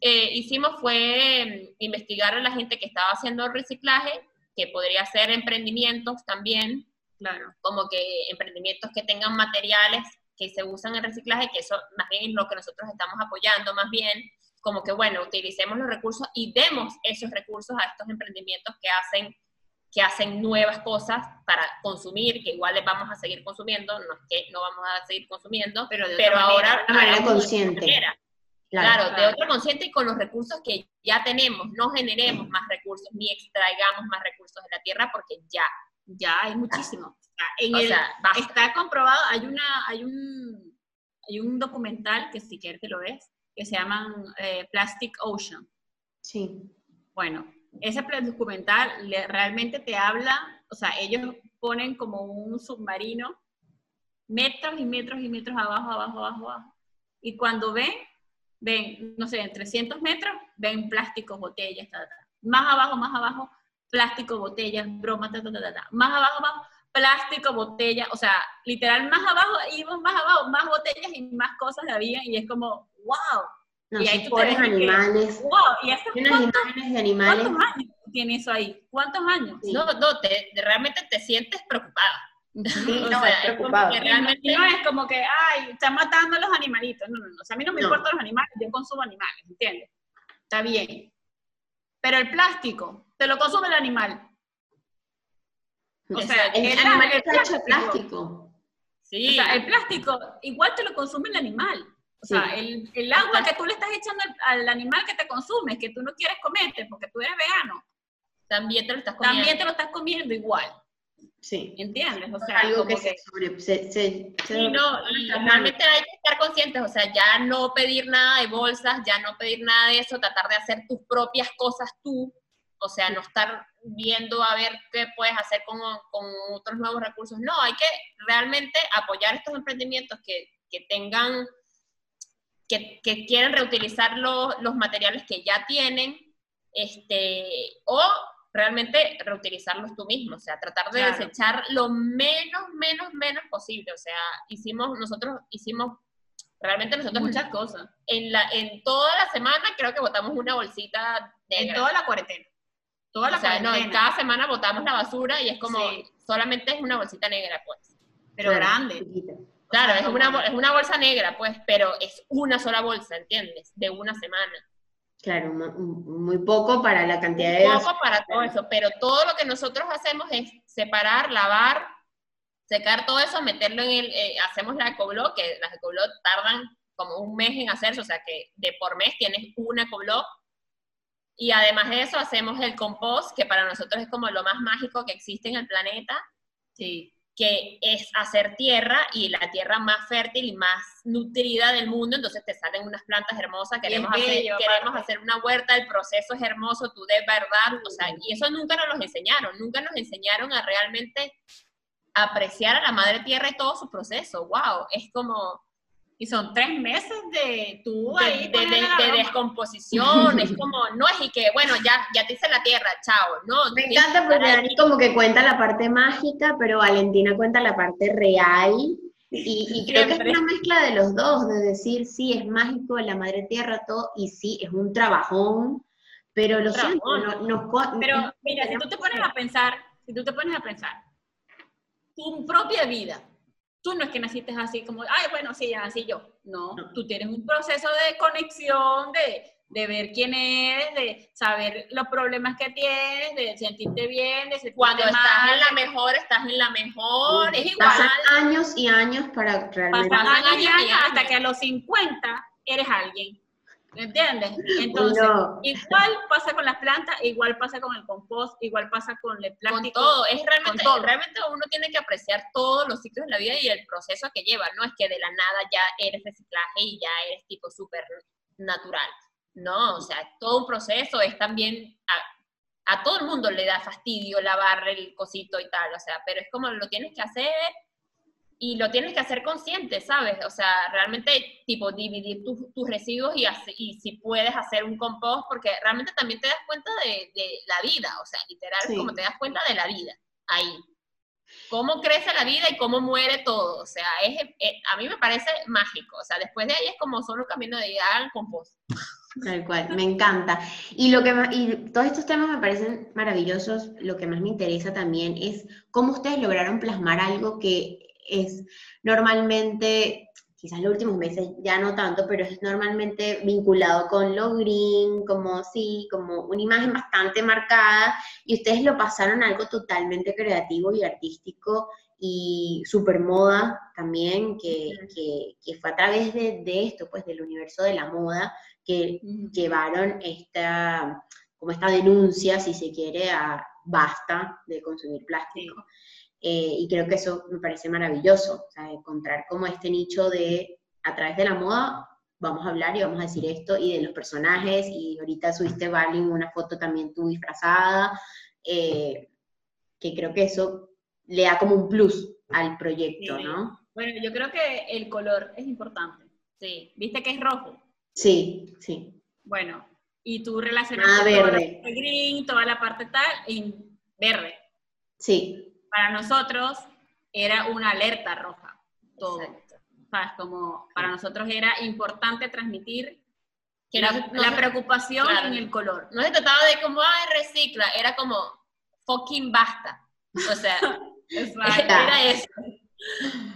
eh, hicimos fue mm, investigar a la gente que estaba haciendo reciclaje, que podría ser emprendimientos también, claro. como que emprendimientos que tengan materiales que se usan en reciclaje, que eso más bien es lo que nosotros estamos apoyando, más bien como que, bueno, utilicemos los recursos y demos esos recursos a estos emprendimientos que hacen que hacen nuevas cosas para consumir, que igual les vamos a seguir consumiendo, no es que no vamos a seguir consumiendo, pero, pero ahora de manera consciente. Claro, de otra consciente y con los recursos que ya tenemos, no generemos más recursos ni extraigamos más recursos de la tierra porque ya. Ya hay muchísimo. está comprobado, hay una, hay un, hay un documental que si quieres te lo ves, que se llama eh, Plastic Ocean. Sí. Bueno, ese documental realmente te habla, o sea, ellos ponen como un submarino metros y metros y metros abajo, abajo, abajo, abajo. Y cuando ven, ven, no sé, en 300 metros, ven plásticos, botellas, ta, ta. más abajo, más abajo, plástico, botellas, bromas, ta, ta, ta, ta, más abajo, abajo, plástico, botella, o sea, literal, más abajo, íbamos más abajo, más botellas y más cosas había, y es como, wow, y hay pobres animales. ¿y imágenes de animales. ¿Cuántos años tiene eso ahí? ¿Cuántos años? No, no, te, realmente te sientes preocupada. Sí, no, es preocupado. realmente... No es como que, ay, están matando a los animalitos. No, no, no. O sea, a mí no me importan los animales, yo consumo animales, ¿entiendes? Está bien. Pero el plástico, te lo consume el animal. O sea, el, animal está hecho de plástico. Sí. O sea, el plástico igual te lo consume el animal. O sea, el, el, agua que tú le estás echando al, animal que te consume, que tú no quieres comerte porque tú eres vegano, también te lo estás comiendo. También te lo estás comiendo igual. Sí. ¿Entiendes? O sea, algo que, se, sobre, se, sí, no, normalmente hay que estar conscientes, o sea, ya no pedir nada de bolsas, ya no pedir nada de eso, tratar de hacer tus propias cosas tú, o sea, no estar viendo a ver qué puedes hacer con, con otros nuevos recursos. No, hay que realmente apoyar estos emprendimientos que, que tengan que, que quieren reutilizar los materiales que ya tienen, este, o realmente reutilizarlos tú mismo, o sea, tratar de desechar lo menos, menos, menos posible. O sea, hicimos, nosotros hicimos, realmente nosotros muchas cosas. En, la, en toda la semana creo que botamos una bolsita negra. En toda la cuarentena. Toda la o sea, No, en cada semana botamos la basura y es como, solamente es una bolsita negra, pues. Pero grande. Claro, es una, es una bolsa negra, pues, pero es una sola bolsa, ¿entiendes? De una semana. Claro, muy poco para la cantidad de... Poco para todo eso, pero todo lo que nosotros hacemos es separar, lavar, secar todo eso, meterlo en el... Eh, hacemos la ecoblock, que las ecoblock tardan como un mes en hacerse, o sea que de por mes tienes una ecoblock. Y además de eso hacemos el compost, que para nosotros es como lo más mágico que existe en el planeta. Sí. que es hacer tierra y la tierra más fértil y más nutrida del mundo, entonces te salen unas plantas hermosas, queremos, hacer, queremos hacer una huerta, el proceso es hermoso, tú de verdad, o sea, y eso nunca nos lo enseñaron, nunca nos enseñaron a realmente apreciar a la madre tierra y todo su proceso, wow, es como y son tres meses de tú de, de, descomposición, es como, no es y que, bueno, ya, ya te hice la tierra, chao, no. Me encanta porque Dani como que cuenta la parte mágica, pero Valentina cuenta la parte real, y, creo que es una mezcla de los dos, de decir, sí, es mágico, la madre tierra, todo, y sí, es un trabajón, pero lo siento, no, Pero mira, si tú te pones a pensar, si tú te pones a pensar, tu propia vida, Tú no es que naciste así como, ay, bueno, sí, ya nací yo. No, tú tienes un proceso de conexión, de, de ver quién eres, de saber los problemas que tienes, de sentirte bien, de sentirte Cuando estás en la mejor, estás en la mejor, es igual. Pasan años y años para realmente... Pasan años y años hasta que a los 50 eres alguien. ¿Me entiendes? Entonces, igual pasa con las plantas, igual pasa con el compost, igual pasa con el plástico. Con todo, es realmente, realmente uno tiene que apreciar todos los ciclos de la vida y el proceso que lleva, no es que de la nada ya eres reciclaje y ya eres tipo súper natural, no, o sea, todo un proceso, es también, a, a todo el mundo le da fastidio lavar el cosito y tal, o sea, pero es como lo tienes que hacer y lo tienes que hacer consciente, ¿sabes? O sea, realmente, tipo, dividir tus residuos y, y si puedes hacer un compost, porque realmente también te das cuenta de, la vida, o sea, literal, como te das cuenta de la vida, ahí. Cómo crece la vida y cómo muere todo, o sea, es, eh, a mí me parece mágico, o sea, después de ahí es como solo un camino de ir al compost. Tal cual, me encanta. Y lo que y todos estos temas me parecen maravillosos. Lo que más me interesa también es cómo ustedes lograron plasmar algo que es normalmente, quizás los últimos meses ya no tanto, pero es normalmente vinculado con lo green, como sí, como una imagen bastante marcada, y ustedes lo pasaron a algo totalmente creativo y artístico y super moda también, que, fue a través de, esto, pues del universo de la moda, que llevaron esta, como esta denuncia, si se quiere, a basta de consumir plástico. Eh, y creo que eso me parece maravilloso, o sea, encontrar como este nicho de, a través de la moda, vamos a hablar y vamos a decir esto, y de los personajes, y ahorita subiste, Barling, una foto también tú disfrazada, eh, que creo que eso le da como un plus al proyecto, ¿no? Bueno, yo creo que el color es importante, sí. ¿Viste que es rojo? Sí, sí. Bueno, y tú relacionas ah, verde. Toda green, toda la parte tal, en verde. Sí para nosotros era una alerta roja, todo. ¿Sabes? Como para nosotros era importante transmitir que la, preocupación en el color. No se trataba de como, ay, recicla, era como, fucking basta. O sea, era eso.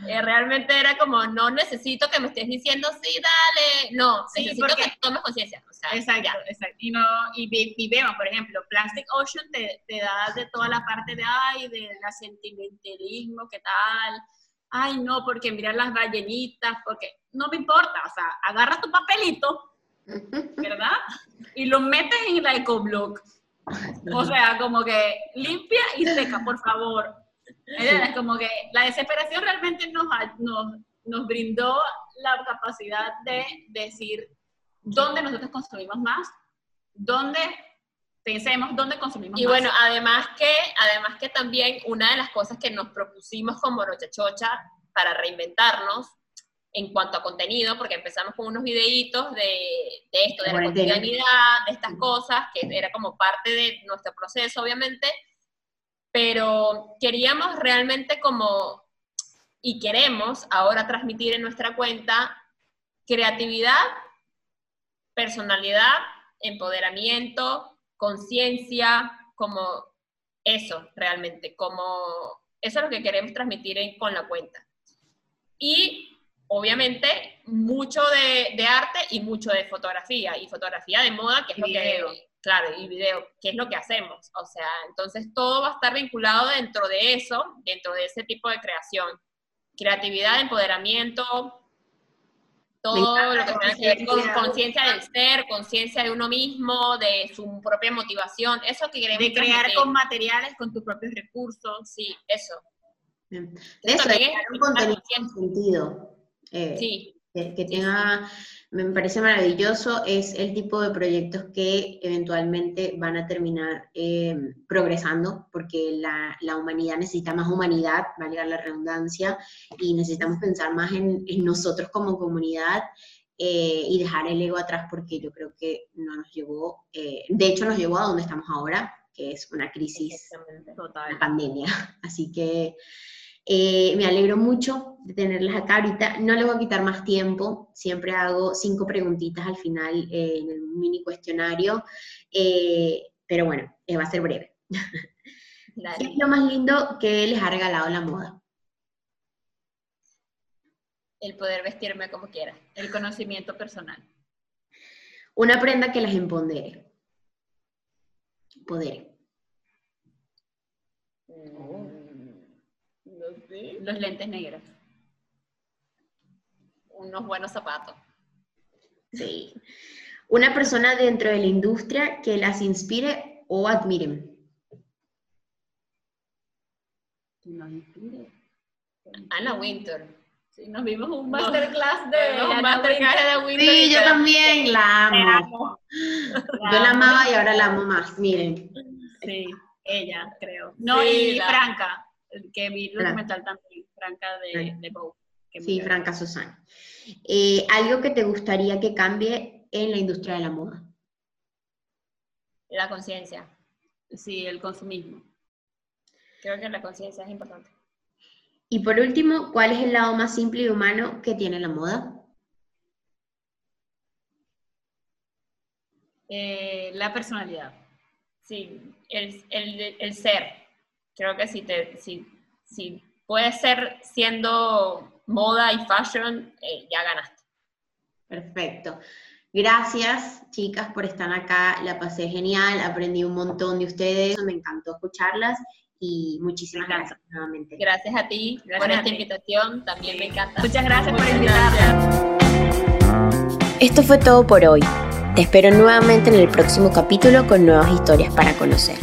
Eh, realmente era como, no necesito que me estés diciendo, sí, dale, no, necesito que tomes conciencia. O sea, exacto, exacto. Y, no, y, vemos, por ejemplo, Plastic Ocean te, te, da de toda la parte de, ay, de la sentimentalismo, qué tal, ay, no, porque mirar las ballenitas, porque no me importa, o sea, agarra tu papelito, ¿verdad? Y lo metes en la ecoblock. O sea, como que limpia y seca, por favor. Es como que la desesperación realmente nos, nos, nos brindó la capacidad de decir dónde nosotros consumimos más, dónde pensemos dónde consumimos y bueno, además que, además que también una de las cosas que nos propusimos como Noche Chocha para reinventarnos en cuanto a contenido, porque empezamos con unos videitos de, de esto, de la cotidianidad, de estas cosas, que era como parte de nuestro proceso, obviamente, pero queríamos realmente como, y queremos ahora transmitir en nuestra cuenta, creatividad, personalidad, empoderamiento, conciencia, como eso realmente, como eso es lo que queremos transmitir con la cuenta. Y obviamente mucho de, arte y mucho de fotografía, y fotografía de moda, que es lo que Claro, y video, ¿qué es lo que hacemos? O sea, entonces todo va a estar vinculado dentro de eso, dentro de ese tipo de creación. Creatividad, empoderamiento, todo lo que tiene que ver con conciencia del ser, conciencia de uno mismo, de su propia motivación, eso que queremos. De crear con materiales, con tus propios recursos. Sí, eso. eso, es un contenido sentido. Eh, sí que, tenga, me parece maravilloso, es el tipo de proyectos que eventualmente van a terminar eh, progresando, porque la, la, humanidad necesita más humanidad, valga la redundancia, y necesitamos pensar más en, en nosotros como comunidad eh, y dejar el ego atrás, porque yo creo que no nos llevó, eh, de hecho nos llevó a donde estamos ahora, que es una crisis total, pandemia. Así que eh, me alegro mucho de tenerlas acá ahorita. No les voy a quitar más tiempo. Siempre hago cinco preguntitas al final eh, en el mini cuestionario. Eh, pero bueno, va a ser breve. ¿Qué es lo más lindo que les ha regalado la moda? El poder vestirme como quiera. El conocimiento personal. Una prenda que las empodere. Poder. Los lentes negros. Unos buenos zapatos. Sí. Una persona dentro de la industria que las inspire o admiren. nos inspire. Ana Winter. Sí, nos vimos un masterclass de, un masterclass de Winter. Sí, yo también la amo. Yo la amaba y ahora la amo más, miren. Sí, ella, creo. No, y Franca. Que vi el documental también, Franca de, de Sí, Franca Susana. Eh, ¿Algo que te gustaría que cambie en la industria de la moda? La conciencia. Sí, el consumismo. Creo que la conciencia es importante. Y por último, ¿cuál es el lado más simple y humano que tiene la moda? Eh, la personalidad. Sí, el, el, ser. Creo que si, te, si, si puedes ser siendo moda y fashion, eh, ya ganaste. Perfecto. Gracias, chicas, por estar acá. La pasé genial, aprendí un montón de ustedes, me encantó escucharlas y muchísimas gracias, nuevamente. Gracias a ti por esta invitación, también me encanta. Muchas gracias por invitarme. Esto fue todo por hoy. Te espero nuevamente en el próximo capítulo con nuevas historias para conocer.